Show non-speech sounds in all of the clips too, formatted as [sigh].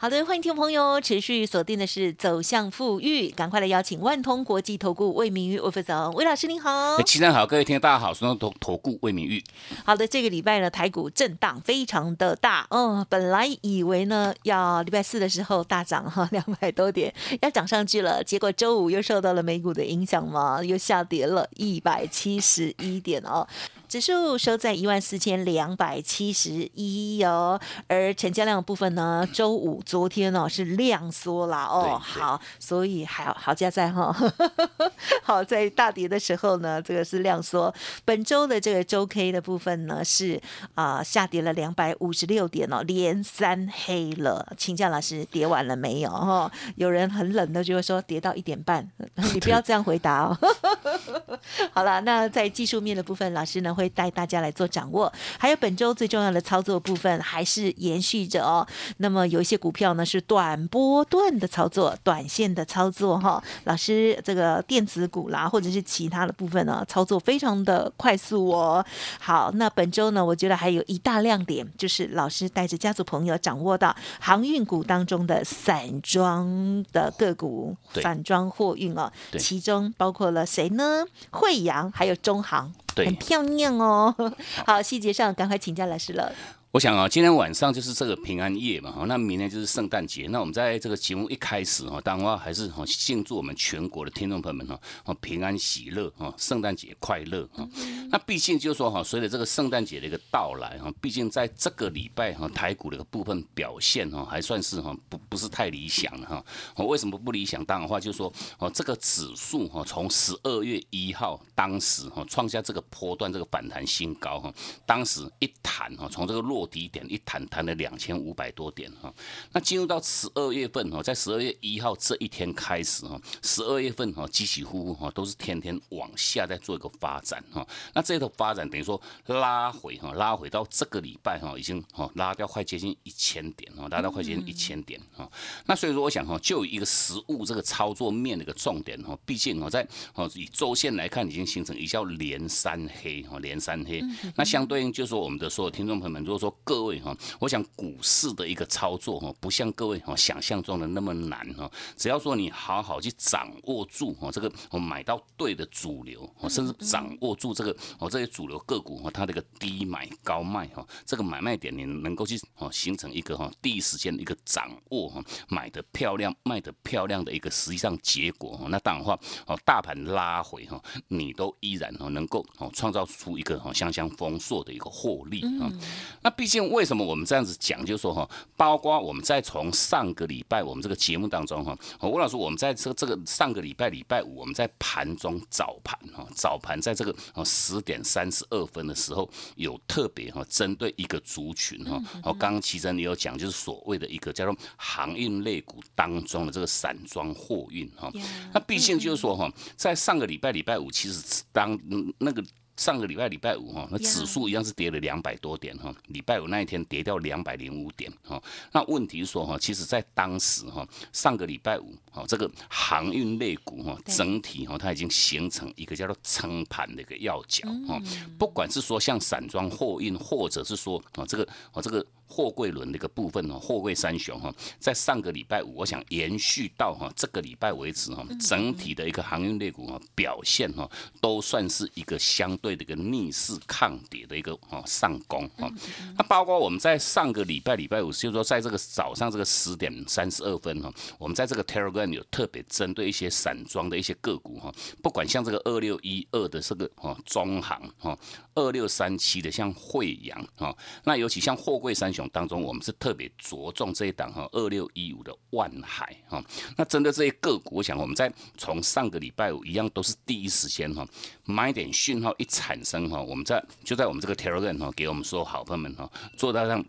好的，欢迎听众朋友持续锁定的是走向富裕，赶快来邀请万通国际投顾魏明玉魏副总魏老师您好，齐上好，各位听众大家好，我是投投顾魏明玉。好的，这个礼拜呢台股震荡非常的大，哦，本来以为呢要礼拜四的时候大涨哈 [laughs] 两百多点要涨上去了，结果周五又受到了美股的影响嘛，又下跌了一百七十一点哦。指数收在一万四千两百七十一哦，而成交量部分呢，周五昨天哦是量缩了哦，好，所以好好加在哈，[laughs] 好在大跌的时候呢，这个是量缩。本周的这个周 K 的部分呢是啊下跌了两百五十六点哦，连三黑了。请教老师，跌完了没有？哈，有人很冷的就会说跌到一点半，[laughs] 你不要这样回答哦。[laughs] 好了，那在技术面的部分，老师呢？会带大家来做掌握，还有本周最重要的操作部分还是延续着哦。那么有一些股票呢是短波段的操作，短线的操作哈。老师，这个电子股啦，或者是其他的部分呢，操作非常的快速哦。好，那本周呢，我觉得还有一大亮点，就是老师带着家族朋友掌握到航运股当中的散装的个股，散装货运哦，其中包括了谁呢？惠阳，还有中航。很漂亮哦，[laughs] 好，细节上赶快请教老师了。我想啊，今天晚上就是这个平安夜嘛，哈，那明天就是圣诞节。那我们在这个节目一开始哈，当然话还是哈，庆祝我们全国的听众朋友们哈，哦平安喜乐哈，圣诞节快乐哈。那毕竟就是说哈，随着这个圣诞节的一个到来哈，毕竟在这个礼拜哈，台股的一个部分表现哈，还算是哈不不是太理想哈。哦，为什么不理想？当然话就是说哦，这个指数哈，从十二月一号当时哈创下这个波段这个反弹新高哈，当时一弹哈，从这个落落底点一弹弹了两千五百多点哈，那进入到十二月份哈，在十二月一号这一天开始哈，十二月份哈起起伏伏哈都是天天往下在做一个发展哈，那这个发展等于说拉回哈，拉回到这个礼拜哈已经哈拉掉快接近一千点哈，拉到快接近一千点哈，那所以说我想哈，就一个实物这个操作面的一个重点哈，毕竟哈在哦以周线来看已经形成一叫连三黑哈，连三黑，那相对应就是说我们的所有听众朋友们如果说各位哈，我想股市的一个操作哈，不像各位哈想象中的那么难哈。只要说你好好去掌握住哈，这个我买到对的主流，甚至掌握住这个哦这些主流个股哈，它这个低买高卖哈，这个买卖点你能够去哦形成一个哈第一时间的一个掌握哈，买的漂亮卖的漂亮的一个实际上结果哈。那当然话哦，大盘拉回哈，你都依然哦能够哦创造出一个哦相相丰硕的一个获利啊。那毕竟为什么我们这样子讲，就是说哈，包括我们在从上个礼拜我们这个节目当中哈，吴老师，我们在这这个上个礼拜礼拜五，我们在盘中早盘哈，早盘在这个哦十点三十二分的时候，有特别哈针对一个族群哈，哦刚刚奇珍你有讲，就是所谓的一个叫做航运类股当中的这个散装货运哈，那毕竟就是说哈，在上个礼拜礼拜五，其实当那个。上个礼拜礼拜五哈，那指数一样是跌了两百多点哈。礼拜五那一天跌掉两百零五点哈。那问题是说哈，其实在当时哈，上个礼拜五哈，这个航运类股哈，整体哈，它已经形成一个叫做撑盘的一个要角哈。不管是说像散装货运，或者是说啊这个啊这个。货柜轮的一个部分哦，货柜三雄哈，在上个礼拜五，我想延续到哈这个礼拜为止哈，整体的一个航运类股哈表现哈，都算是一个相对的一个逆势抗跌的一个哈上攻哈。那包括我们在上个礼拜礼拜五，就是说在这个早上这个十点三十二分哈，我们在这个 Telegram 有特别针对一些散装的一些个股哈，不管像这个二六一二的这个哈中航哈，二六三七的像惠阳哈，那尤其像货柜三。当中，我们是特别着重这一档哈，二六一五的万海哈。那针对这些个股，我想我们在从上个礼拜五一样，都是第一时间哈，买点讯号一产生哈，我们在就在我们这个 Telegram 哈，给我们所有好朋友们哈，做到让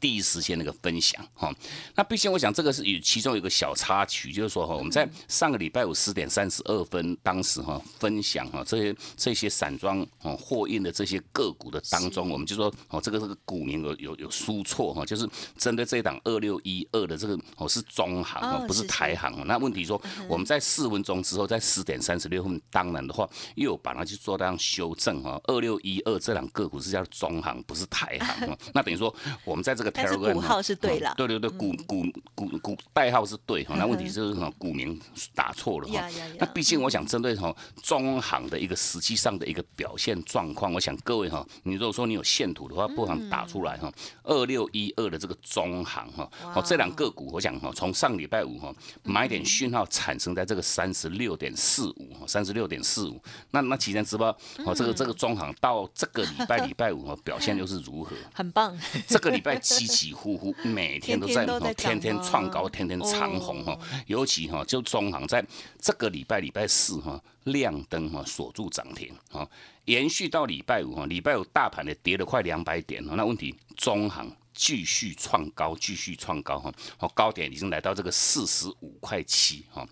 第一时间那个分享哈，那毕竟我想这个是与其中有一个小插曲，就是说哈，我们在上个礼拜五十点三十二分，当时哈分享哈这些这些散装哦货运的这些个股的当中，我们就说哦这个这个股民有有有输错哈，就是针对这一档二六一二的这个哦是中行哦，不是台行哦。那问题说我们在四分钟之后，在十点三十六分，当然的话又有把它去做这样修正哈，二六一二这两个股是叫中行，不是台行哦。[laughs] 那等于说我们在这个 Telegram 股号是对了，对对对，股股股股代号是对哈，那问题就是什股民打错了哈。那毕竟我想针对哈中行的一个实际上的一个表现状况，我想各位哈，你如果说你有线图的话，不妨打出来哈。二六一二的这个中行哈，哦这两个股，我想哈，从上礼拜五哈买点讯号产生在这个三十六点四五哈，三十六点四五。那那期间知道哦，这个这个中行到这个礼拜礼拜五哈表现又是如何？很棒。这个礼拜起起伏伏，[laughs] 每天都在天天创高，天天长红哈。尤其哈，就中行在这个礼拜礼拜四哈亮灯哈锁住涨停哈，延续到礼拜五哈，礼拜五大盘的跌了快两百点哈。那问题中行继续创高，继续创高哈，哦高点已经来到这个四十五块七哈。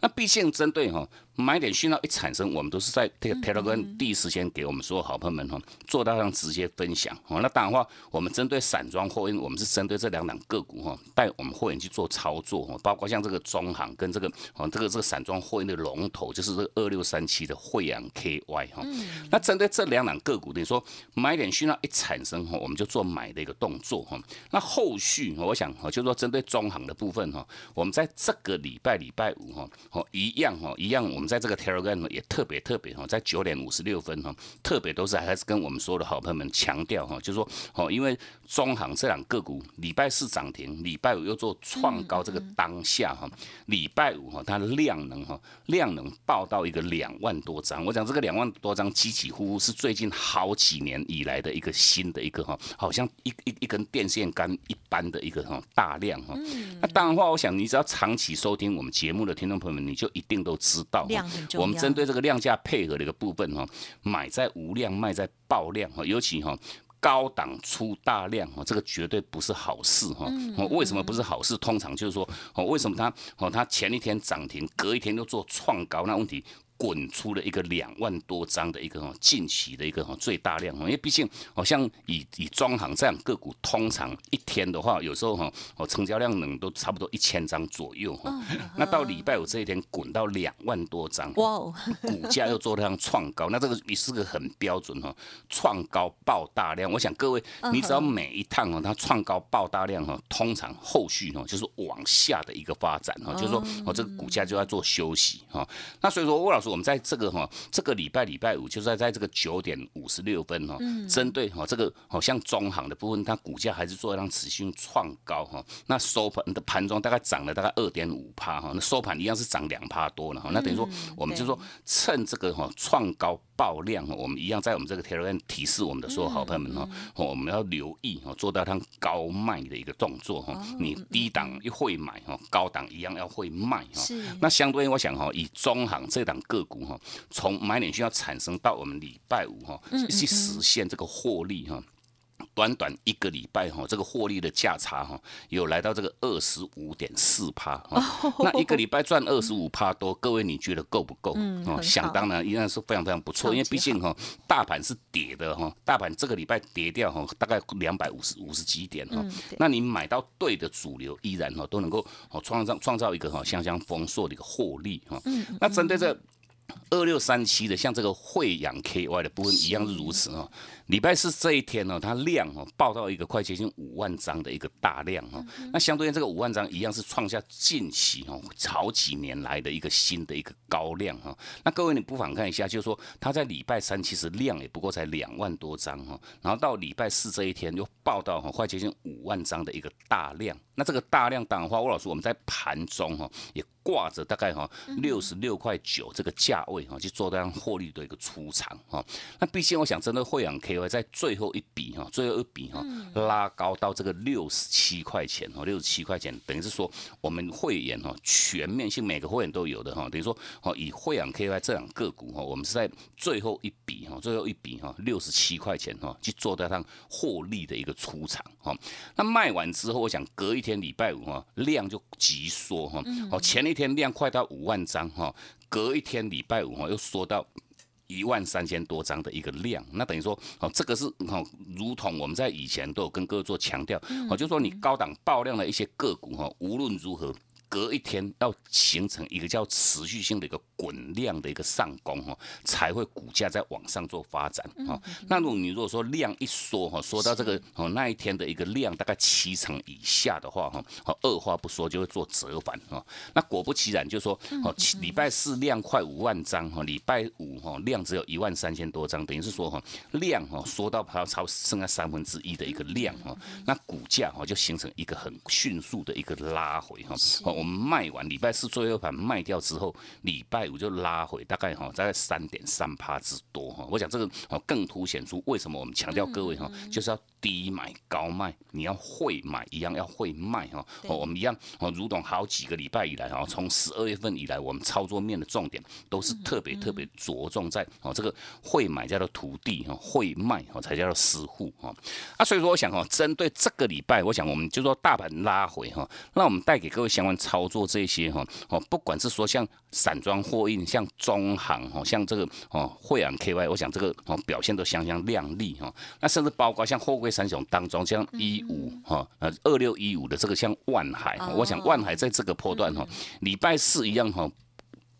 那毕竟针对哈。买点讯号一产生，我们都是在这个 Telegram 第一时间给我们所有好朋友们哈，做到上直接分享哦。那当然话，我们针对散装货运，我们是针对这两档个股哈，带我们会员去做操作哈，包括像这个中行跟这个哦，这个这个散装货运的龙头，就是这个二六三七的惠阳 KY 哈。那针对这两档个股，等于说买点讯号一产生哈，我们就做买的一个动作哈。那后续我想哈，就是说针对中行的部分哈，我们在这个礼拜礼拜五哈，哦一样哈，一样我们。在这个 Telegram 也特别特别哈，在九点五十六分哈，特别都是还是跟我们所有的好朋友们强调哈，就是说哦，因为中行这两个股礼拜四涨停，礼拜五又做创高，这个当下哈，礼拜五哈，它的量能哈，量能爆到一个两万多张。我讲这个两万多张，起起伏伏是最近好几年以来的一个新的一个哈，好像一一一根电线杆一般的一个哈大量哈。那当然话，我想你只要长期收听我们节目的听众朋友们，你就一定都知道。我们针对这个量价配合的一个部分哈，买在无量，卖在爆量哈，尤其哈高档出大量哈，这个绝对不是好事哈。为什么不是好事？通常就是说，哦，为什么它哦它前一天涨停，隔一天就做创高？那问题？滚出了一个两万多张的一个近期的一个最大量因为毕竟好像以以中行这样个股，通常一天的话，有时候哈哦成交量能都差不多一千张左右哈。[laughs] 那到礼拜五这一天滚到两万多张，哇哦，[laughs] 股价又做这样创高，那这个也是个很标准哈，创高爆大量。我想各位，你只要每一趟哦它创高爆大量哈，通常后续哦就是往下的一个发展哈，就是说哦这个股价就要做休息哈。那所以说魏老师。我们在这个哈，这个礼拜礼拜五就在在这个九点五十六分哈，针对哈这个好像中行的部分，它股价还是做让持续创高哈。那收盘的盘中大概涨了大概二点五趴哈，那收盘一样是涨两趴多了哈。那等于说，我们就说趁这个哈创高。爆量我们一样在我们这个 Telegram 提示我们的所有好朋友们哈，我们要留意哈，做到它高卖的一个动作哈。你低档一会买哈，高档一样要会卖哈。那相对我想哈，以中行这档个股哈，从买点需要产生到我们礼拜五哈，去实现这个获利哈。短短一个礼拜哈，这个获利的价差哈，有来到这个二十五点四趴。[laughs] 那一个礼拜赚二十五趴多，各位你觉得够不够？哦，想当然依然是非常非常不错，因为毕竟哈，大盘是跌的哈，大盘这个礼拜跌掉哈，大概两百五十五十几点哈。那你买到对的主流，依然哈都能够哦创造创造一个哈相相丰硕的一个获利哈。那针对这二六三七的，像这个惠阳 KY 的部分一样是如此啊。礼拜四这一天呢，它量哦报到一个快接近五万张的一个大量哈，那相对于这个五万张一样是创下近期哦好几年来的一个新的一个高量哈。那各位你不妨看一下，就是说它在礼拜三其实量也不过才两万多张哈，然后到礼拜四这一天又报到快接近五万张的一个大量。那这个大量当然话，吴老师我们在盘中哈也挂着大概哈六十六块九这个价位哈去做这样获利的一个出场哈。那毕竟我想针对汇阳。KY 在最后一笔哈，最后一笔哈拉高到这个六十七块钱哈，六十七块钱，等于是说我们会员哈全面性每个会员都有的哈，等于说哦以惠阳 KY 这两个股哈，我们是在最后一笔哈，最后一笔哈六十七块钱哈去做到上获利的一个出场哈。那卖完之后，我想隔一天礼拜五哈量就急缩哈，哦前一天量快到五万张哈，隔一天礼拜五哈又缩到。一万三千多张的一个量，那等于说，哦，这个是哦，如同我们在以前都有跟各位做强调，哦，就说你高档爆量的一些个股哈，无论如何。隔一天要形成一个叫持续性的一个滚量的一个上攻哈，才会股价在往上做发展哈。那如果你如果说量一缩哈，缩到这个哦那一天的一个量大概七成以下的话哈，哦二话不说就会做折返哈。那果不其然，就说哦礼拜四量快五万张哈，礼拜五哈量只有一万三千多张，等于是说哈量哈缩到它超剩下三分之一的一个量哈，那股价哈就形成一个很迅速的一个拉回哈。我们卖完礼拜四最后盘卖掉之后，礼拜五就拉回大概哈，大概三点三趴之多哈。我想这个哦更凸显出为什么我们强调各位哈，就是要低买高卖，你要会买一样要会卖哈。哦，我们一样哦，如同好几个礼拜以来哈，从十二月份以来，我们操作面的重点都是特别特别着重在哦这个会买叫做徒弟哈，会卖哦才叫做师傅哈。啊，所以说我想哈，针对这个礼拜，我想我们就说大盘拉回哈，那我们带给各位相关。操作这些哈哦，不管是说像散装货运，像中行哦，像这个哦惠阳 KY，我想这个哦表现都相当亮丽哈。那甚至包括像货柜三雄当中，像一五哈呃二六一五的这个像万海，我想万海在这个波段哈，礼拜四一样哈。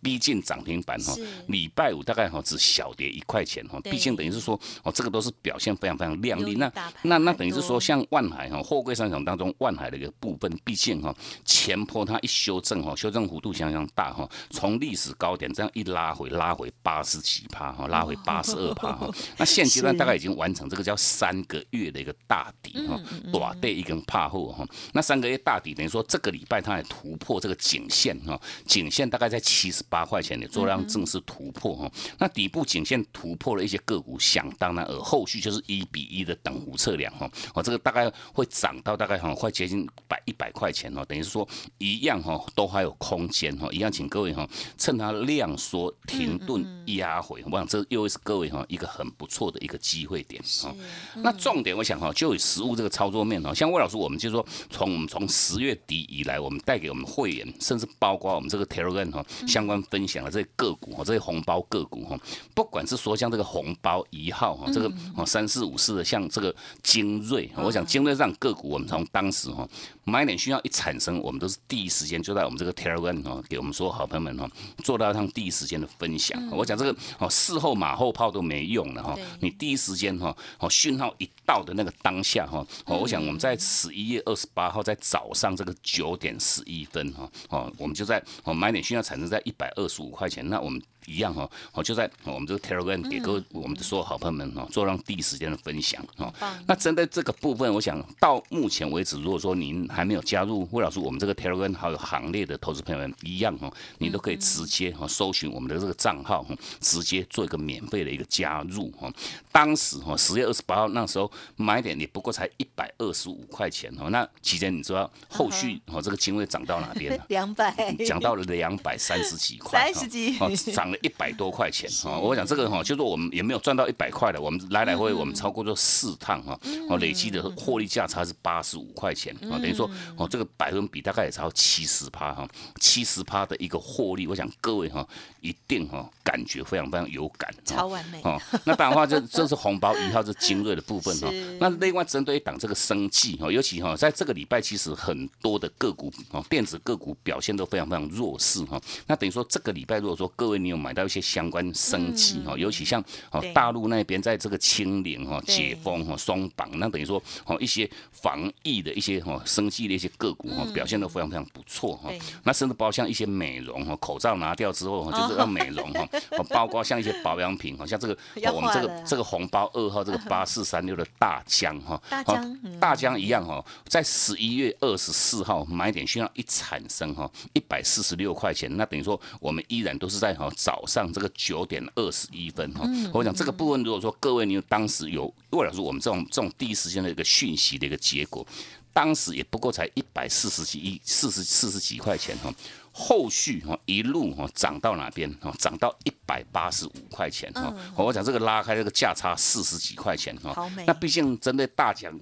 逼近涨停板哈，礼拜五大概哈只小跌一块钱哈，毕竟等于是说哦，这个都是表现非常非常亮丽。那那那等于是说，像万海哈，货柜商场当中万海的一个部分，毕竟哈前坡它一修正哈，修正幅度相当大哈，从历史高点这样一拉回，拉回八十几趴哈，拉回八十二趴哈。[laughs] 那现阶段大概已经完成这个叫三个月的一个大底哈，短对一根怕后哈。那三个月大底等于说这个礼拜它也突破这个颈线哈，颈线大概在七十。八块钱的做量正式突破哈，那底部颈线突破了一些个股，想当然而后续就是一比一的等幅测量哈，哦这个大概会涨到大概哈快接近百一百块钱哦，等于是说一样哈都还有空间哈，一样请各位哈趁它量缩停顿压回，我想这又是各位哈一个很不错的一个机会点哈。那重点我想哈就以实物这个操作面哈，像魏老师我们就说从我们从十月底以来，我们带给我们会员，甚至包括我们这个 Telegram 哈相关。分享了这些个股哈，这些红包个股哈，不管是说像这个红包一号哈，这个哦三四五四的，像这个精锐，我想精锐这样个股，我们从当时哈买点讯号一产生，我们都是第一时间就在我们这个 Telegram 哈，给我们所有好朋友们哈，做到上第一时间的分享。我讲这个哦事后马后炮都没用了哈，你第一时间哈哦讯号一到的那个当下哈，哦我想我们在十一月二十八号在早上这个九点十一分哈哦，我们就在哦买点讯号产生在一百。二十五块钱，那我们。一样哈，哦就在我们这个 Telegram 给各位我们的所有好朋友们哈，做让第一时间的分享哈。那针对这个部分，我想到目前为止，如果说您还没有加入魏老师我们这个 Telegram 好友行列的投资朋友们，一样哈，你都可以直接哈搜寻我们的这个账号哈，直接做一个免费的一个加入哈。当时哈十月二十八号那时候买点也不过才一百二十五块钱哦。那期间你知道后续哈这个金位涨到哪边？[laughs] 两百，涨到了两百三十几块，三十几，涨。一百多块钱哈，我讲这个哈，就是我们也没有赚到一百块的，我们来来回我们超过这四趟哈，哦，累积的获利价差是八十五块钱啊，等于说哦，这个百分比大概也超七十趴哈，七十趴的一个获利，我想各位哈一定哈感觉非常非常有感，超完美哦。那当然话，这这是红包一号是精锐的部分哈。那另外针对一档这个生计哈，尤其哈在这个礼拜，其实很多的个股哦，电子个股表现都非常非常弱势哈。那等于说这个礼拜，如果说各位你有买到一些相关生计哈，尤其像哦大陆那边在这个清零哈、解封哈、松绑，那等于说哦一些防疫的一些哈生计的一些个股哈，表现都非常非常不错哈。那甚至包括像一些美容哈，口罩拿掉之后哈，就是要美容哈，哦 [laughs] 包括像一些保养品，哈像这个我们这个这个红包二号这个 [laughs] 八四三六的大疆哈，大哦疆嗯。大疆一样哈，在十一月二十四号买点讯号一产生哈，一百四十六块钱，那等于说我们依然都是在哈早上这个九点二十一分哈。嗯我讲这个部分，如果说各位你当时有为了说我们这种这种第一时间的一个讯息的一个结果，当时也不过才一百四十几一四十四十几块钱哈。后续哈一路哈涨到哪边哈？涨到一百八十五块钱哈。我讲这个拉开这个价差四十几块钱哈。那毕竟针对大奖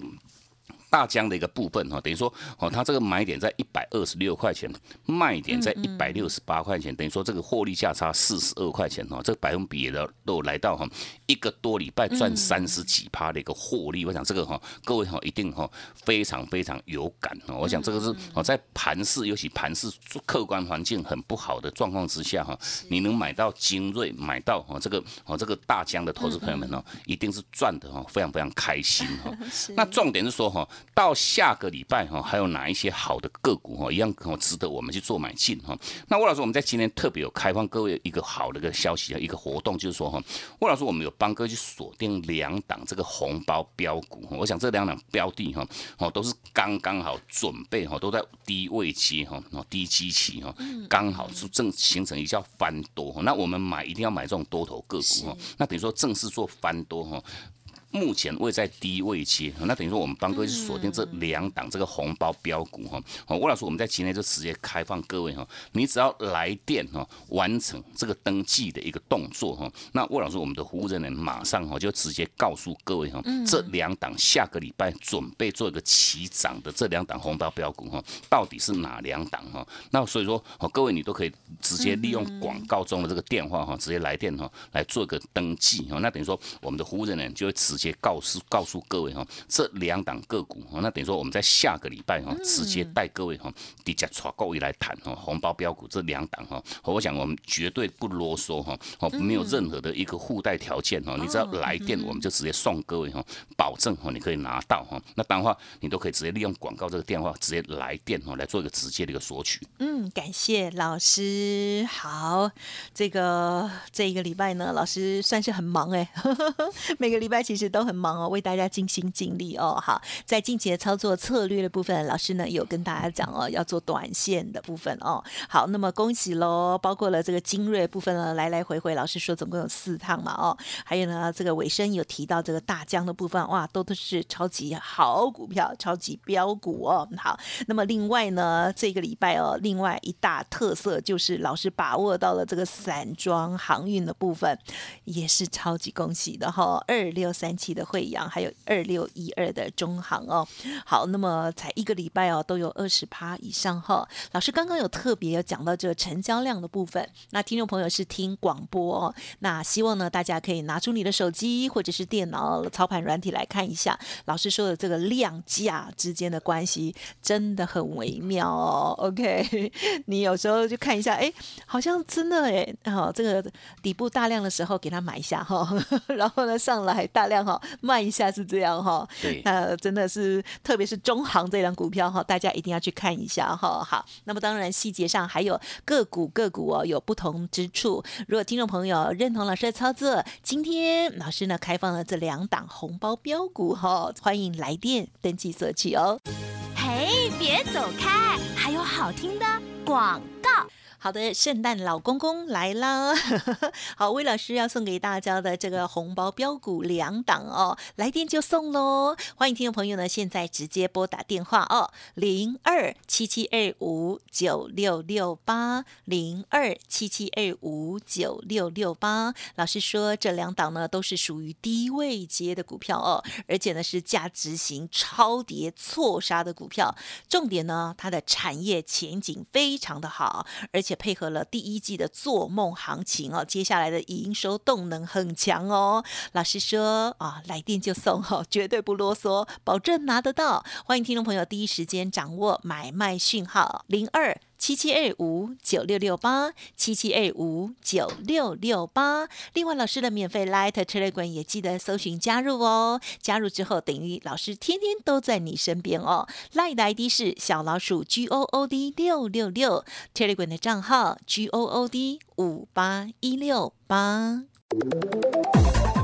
大疆的一个部分哈，等于说哦，它这个买点在一百二十六块钱，卖点在一百六十八块钱，等于说这个获利价差四十二块钱哈，这个百分比也都都来到哈一个多礼拜赚三十几趴的一个获利，我想这个哈各位哈一定哈非常非常有感哈，我想这个是哦在盘市尤其盘市客观环境很不好的状况之下哈，你能买到精锐，买到哦这个哦这个大疆的投资朋友们哦，一定是赚的哈非常非常开心哈。[laughs] 那重点是说哈，到下个礼拜哈，还有哪一些好的个股哈，一样哦值得我们去做买进哈。那魏老师，我们在今天特别有开放各位一个好的一个消息啊，一个活动，就是说哈，魏老师，我们有帮各位去锁定两档这个红包标股，我想这两档标的哈，哦都是刚刚好准备哈，都在低位期哈，哦低基期哈，刚好是正形成一叫翻多哈。那我们买一定要买这种多头个股哈，那等于说正式做翻多哈。目前位在低位期，那等于说我们帮各位锁定这两档这个红包标股哈。哦，魏老师，我们在今天就直接开放各位哈，你只要来电哈，完成这个登记的一个动作哈，那魏老师我们的服务人员马上哈就直接告诉各位哈，这两档下个礼拜准备做一个起涨的这两档红包标股哈，到底是哪两档哈？那所以说哦，各位你都可以直接利用广告中的这个电话哈，直接来电哈来做一个登记哈。那等于说我们的服务人员就会直接告诉告诉各位哈，这两档个股哈，那等于说我们在下个礼拜哈，直接带各位哈，底价炒各位来谈哈，红包标股这两档哈，我想我们绝对不啰嗦哈，哦，没有任何的一个附带条件哈，你只要来电，我们就直接送各位哈，保证哈你可以拿到哈，那当然话你都可以直接利用广告这个电话直接来电哈，来做一个直接的一个索取。嗯，感谢老师。好，这个这一个礼拜呢，老师算是很忙哎，[laughs] 每个礼拜其实都很忙哦，为大家尽心尽力哦。好，在近期的操作策略的部分，老师呢有跟大家讲哦，要做短线的部分哦。好，那么恭喜喽，包括了这个精锐部分呢，来来回回，老师说总共有四趟嘛哦，还有呢这个尾声有提到这个大疆的部分，哇，都都是超级好股票，超级标股哦。好，那么另外呢，这个礼拜哦，另外一大特色就是老师把握到了这个散装航运的部分，也是超级恭喜的哈、二六三期的惠阳，还有二六一二的中行哦。好，那么才一个礼拜哦，都有二十趴以上哈、老师刚刚有特别有讲到这个成交量的部分，那听众朋友是听广播哦，那希望呢大家可以拿出你的手机或者是电脑操盘软体来看一下，老师说的这个量价之间的关系真的很微妙哦。OK，[laughs] 你有时候就看一下，哎，好像真的哎，好、这个底部大量的时候给他买一下哈、[laughs] 然后呢上来大量哈、卖一下是这样哈、对那真的是，特别是中航这张股票哈，大家一定要去看一下哈。好，那么当然细节上还有个股个股哦有不同之处。如果听众朋友认同老师的操作，今天老师呢开放了这两档红包标股哈，欢迎来电登记索取哦。嘿，别走开，还有好听的广告。好的，圣诞老公公来啦！[laughs] 好，魏老师要送给大家的这个红包标股两档哦，来电就送喽！欢迎听众朋友呢，现在直接拨打电话哦，零二七七二五九六六八零二七七二五九六六八。老师说这两档呢都是属于低位接的股票哦，而且呢是价值型超跌错杀的股票，重点呢它的产业前景非常的好，而且且配合了第一季的做梦行情哦，接下来的营收动能很强哦。老师说啊，来电就送哦，绝对不啰嗦，保证拿得到。欢迎听众朋友第一时间掌握买卖讯号零二。七七二五九六六八七七二五九六六八。另外，老师的免费 Light Telegram 也记得搜寻加入哦。加入之后，等于老师天天都在你身边哦。Light 的 ID 是小老鼠 G O O D 六六六，Telegram 的账号 G O O D 五八一六八。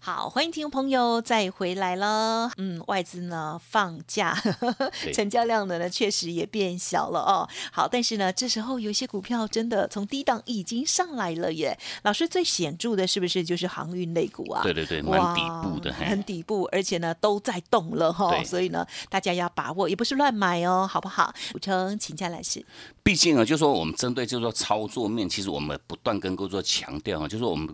好，欢迎听众朋友再回来了。嗯，外资呢放假，[laughs] 成交量的呢确实也变小了哦。好，但是呢，这时候有些股票真的从低档已经上来了耶。老师最显著的是不是就是航运类股啊？对对对，蛮底部的，很底部，而且呢都在动了哈。所以呢，大家要把握，也不是乱买哦，好不好？补充，请教来是。毕竟啊，就是说我们针对就是说操作面，其实我们不断跟各位做强调啊，就是说我们。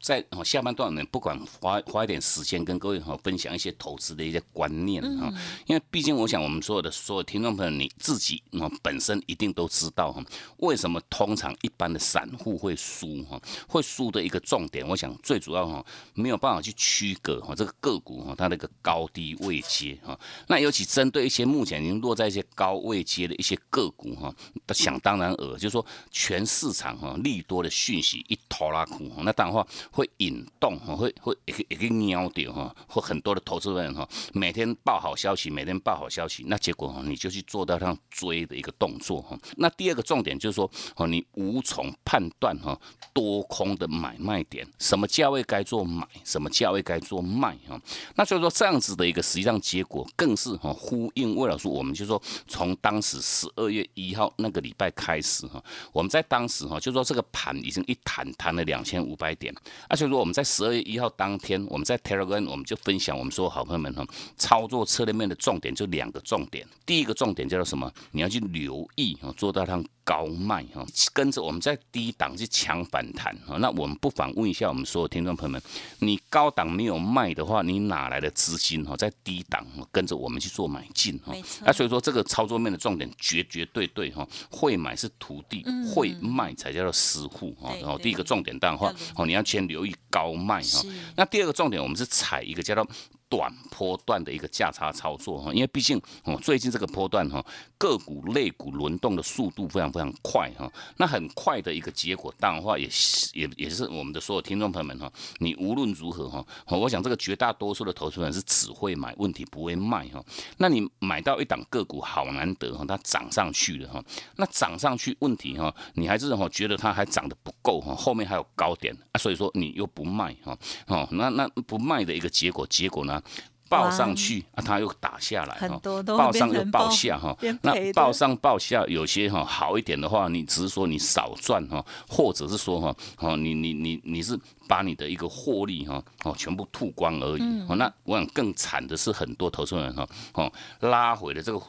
在下半段呢，不管花花一点时间跟各位哈分享一些投资的一些观念哈，因为毕竟我想我们所有的所有听众朋友你自己啊本身一定都知道哈，为什么通常一般的散户会输哈，会输的一个重点，我想最主要哈没有办法去区隔哈这个个股哈它那个高低位阶哈，那尤其针对一些目前已经落在一些高位阶的一些个股哈，想当然尔就是说全市场哈利多的讯息一拖拉空，那当然话。会引动哈，会会一个一个瞄掉哈，或很多的投资人哈，每天报好消息，每天报好消息，那结果哈，你就去做到像追的一个动作哈。那第二个重点就是说，哦，你无从判断哈多空的买卖点，什么价位该做买，什么价位该做卖哈。那所以说这样子的一个实际上结果，更是哈呼应魏老师，我们就说从当时十二月一号那个礼拜开始哈，我们在当时哈就说这个盘已经一弹弹了两千五百点。而且说我们在十二月一号当天，我们在 Telegram 我们就分享我们说好朋友们哈，操作策略面的重点就两个重点。第一个重点叫做什么？你要去留意哈，做到它高卖哈，跟着我们在低档去抢反弹哈。那我们不妨问一下我们所有听众朋友们，你高档没有卖的话，你哪来的资金哈，在低档跟着我们去做买进哈？那所以说这个操作面的重点绝绝对对哈，会买是徒弟，会卖才叫做师傅哈。然后第一个重点的话哦，你要先。留意高卖哈，那第二个重点，我们是踩一个叫做。短波段的一个价差操作哈，因为毕竟哦，最近这个波段哈，个股类股轮动的速度非常非常快哈，那很快的一个结果，当然话也也也是我们的所有听众朋友们哈，你无论如何哈，我想这个绝大多数的投资人是只会买，问题不会卖哈，那你买到一档个股好难得哈，它涨上去了哈，那涨上去问题哈，你还是哈觉得它还涨得不够哈，后面还有高点啊，所以说你又不卖哈，哦，那那不卖的一个结果，结果呢？报上去啊，它又打下来哈，报上又报下哈，那报上报下有些哈好一点的话，你只是说你少赚哈，或者是说哈，哦你你你你是。把你的一个获利哈哦全部吐光而已哦，那我想更惨的是很多投资人哈哦拉回的这个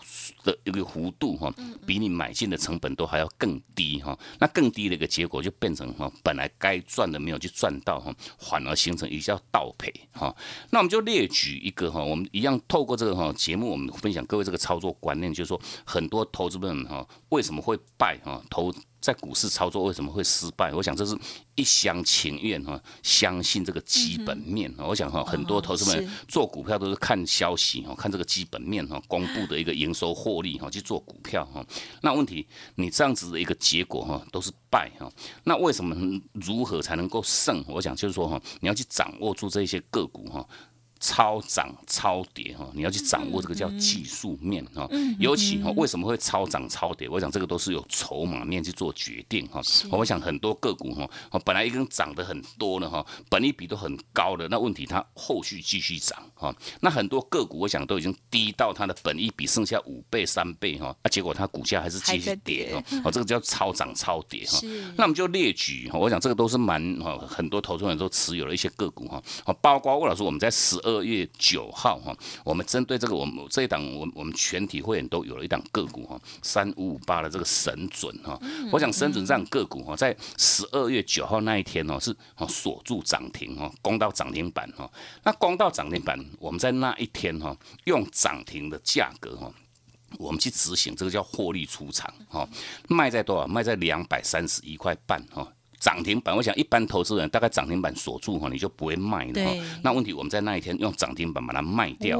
的一个幅度哈，比你买进的成本都还要更低哈，那更低的一个结果就变成哈本来该赚的没有去赚到哈，反而形成一个叫倒赔哈。那我们就列举一个哈，我们一样透过这个哈节目，我们分享各位这个操作观念，就是说很多投资人哈为什么会败哈投。在股市操作为什么会失败？我想这是一厢情愿哈，相信这个基本面。我想哈，很多投资们做股票都是看消息哈，看这个基本面哈，公布的一个营收获利哈去做股票哈。那问题你这样子的一个结果哈，都是败哈。那为什么如何才能够胜？我想就是说哈，你要去掌握住这些个股哈。超涨超跌哈，你要去掌握这个叫技术面哈，尤其哈为什么会超涨超跌？我想这个都是有筹码面去做决定哈。我想很多个股哈，本来一根涨得很多了哈，本利比都很高的，那问题它后续继续涨哈。那很多个股我想都已经低到它的本利比剩下五倍三倍哈，那结果它股价还是继续跌哈。哦，这个叫超涨超跌哈。那我们就列举哈，我想这个都是蛮哈，很多投资人都持有了一些个股哈，包括魏老师我们在十二。二月九号哈，我们针对这个我们这一档，我我们全体会员都有了一档个股哈，三五五八的这个神准哈。我想神准这样个股哈，在十二月九号那一天哦，是哦锁住涨停哦，攻到涨停板哈。那攻到涨停板，我们在那一天哈，用涨停的价格哈。我们去执行这个叫获利出场，哈，卖在多少？卖在两百三十一块半，哈。涨停板，我想一般投资人大概涨停板锁住哈，你就不会卖了哈。那问题我们在那一天用涨停板把它卖掉，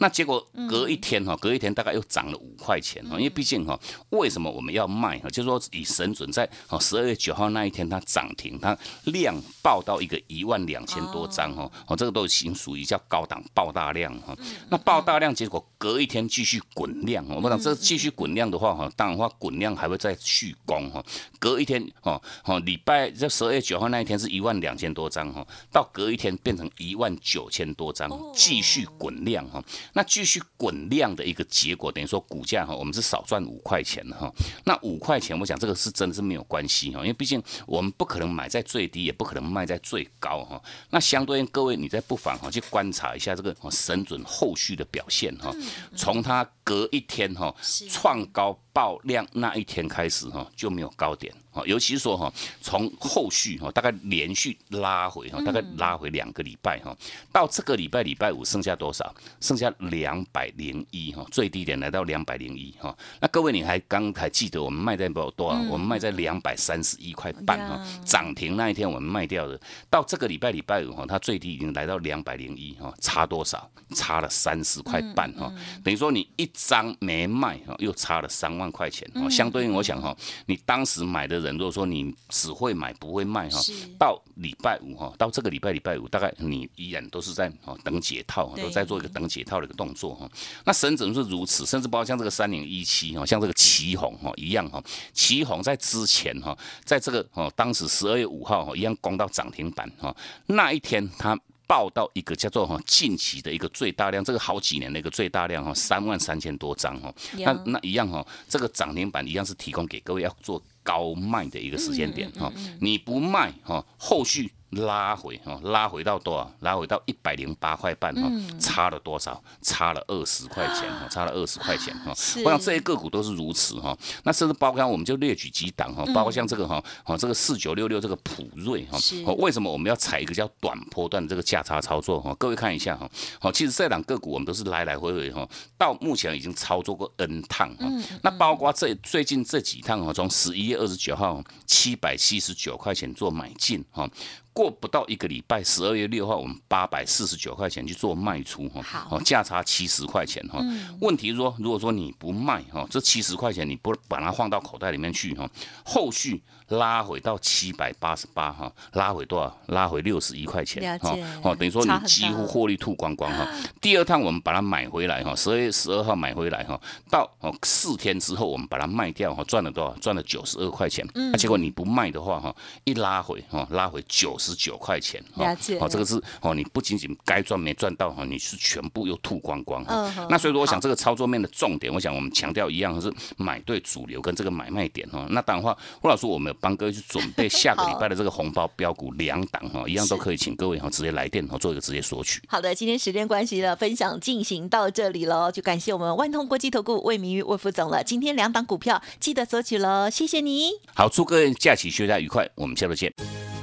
那结果隔一天哈，隔一天大概又涨了五块钱哈。因为毕竟哈，为什么我们要卖哈？就是说以神准在哦十二月九号那一天它涨停，它量爆到一个一万两千多张哈，哦这个都已经属于叫高档爆大量哈。那爆大量结果隔一天继续滚量，我讲这继续滚量的话哈，当然话滚量还会再续攻哈。隔一天哦哦礼拜。在这十二月九号那一天是一万两千多张哈，到隔一天变成一万九千多张，继续滚量哈。那继续滚量的一个结果，等于说股价哈，我们是少赚五块钱哈。那五块钱，我想这个是真的是没有关系哈，因为毕竟我们不可能买在最低，也不可能卖在最高哈。那相对应各位，你在不妨哈去观察一下这个神准后续的表现哈，从它隔一天哈创高爆量那一天开始哈就没有高点。啊，尤其是说哈，从后续哈，大概连续拉回哈，大概拉回两个礼拜哈，到这个礼拜礼拜五剩下多少？剩下两百零一哈，最低点来到两百零一哈。那各位你还刚还记得我们卖在多多少？我们卖在两百三十一块半哈，涨停那一天我们卖掉的，到这个礼拜礼拜五哈，它最低已经来到两百零一哈，差多少？差了三十块半哈，等于说你一张没卖哈，又差了三万块钱哦。相对应我想哈，你当时买的。人如果说你只会买不会卖哈，到礼拜五哈，到这个礼拜礼拜五，大概你依然都是在哦等解套，都在做一个等解套的一个动作哈。那神准是如此，甚至包括像这个三零一七哈，像这个旗红哈一样哈，旗红在之前哈，在这个哦当时十二月五号哈一样攻到涨停板哈，那一天它。报到一个叫做哈近期的一个最大量，这个好几年的一个最大量哈，三万三千多张哈，那那一样哈，这个涨停板一样是提供给各位要做高卖的一个时间点哈，你不卖哈，后续。拉回哈，拉回到多少？拉回到一百零八块半哈，差了多少？差了二十块钱哈，差了二十块钱哈。我想这些个股都是如此哈。那甚至包括我们就列举几档哈，包括像这个哈，哦这个四九六六这个普瑞哈，为什么我们要采一个叫短波段的这个价差操作哈？各位看一下哈，好，其实这档个股我们都是来来回回哈，到目前已经操作过 N 趟哈。那包括这最近这几趟哈，从十一月二十九号七百七十九块钱做买进哈。过不到一个礼拜，十二月六号，我们八百四十九块钱去做卖出哈，好，价差七十块钱哈。问题是说，如果说你不卖哈，这七十块钱你不把它放到口袋里面去哈，后续。拉回到七百八十八哈，拉回多少？拉回六十一块钱哈，哦，等于说你几乎获利吐光光哈。第二趟我们把它买回来哈，十二月十二号买回来哈，到哦四天之后我们把它卖掉哈，赚了多少？赚了九十二块钱。嗯，结果你不卖的话哈，一拉回哈，拉回九十九块钱。了解。哦，这个是哦，你不仅仅该赚没赚到哈，你是全部又吐光光哈。那所以说，我想这个操作面的重点，我想我们强调一样是买对主流跟这个买卖点哈。那当然话，胡老师我们。帮各位去准备下个礼拜的这个红包标股两档哈，一样都可以，请各位哈直接来电哈做一个直接索取。好的，今天时间关系了，分享进行到这里喽，就感谢我们万通国际投顾魏明玉魏副总了。今天两档股票记得索取喽，谢谢你。好，祝各位假期休假愉快，我们下周见。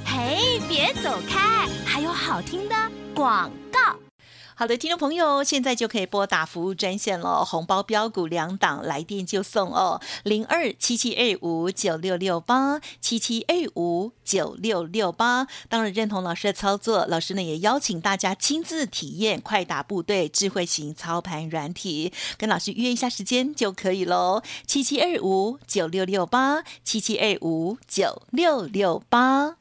嘿，别走开，还有好听的广告。好的，听众朋友，现在就可以拨打服务专线了，红包标股两档，来电就送哦，零二七七二五九六六八七七二五九六六八。当然认同老师的操作，老师呢也邀请大家亲自体验快打部队智慧型操盘软体，跟老师约一下时间就可以喽，七七二五九六六八七七二五九六六八。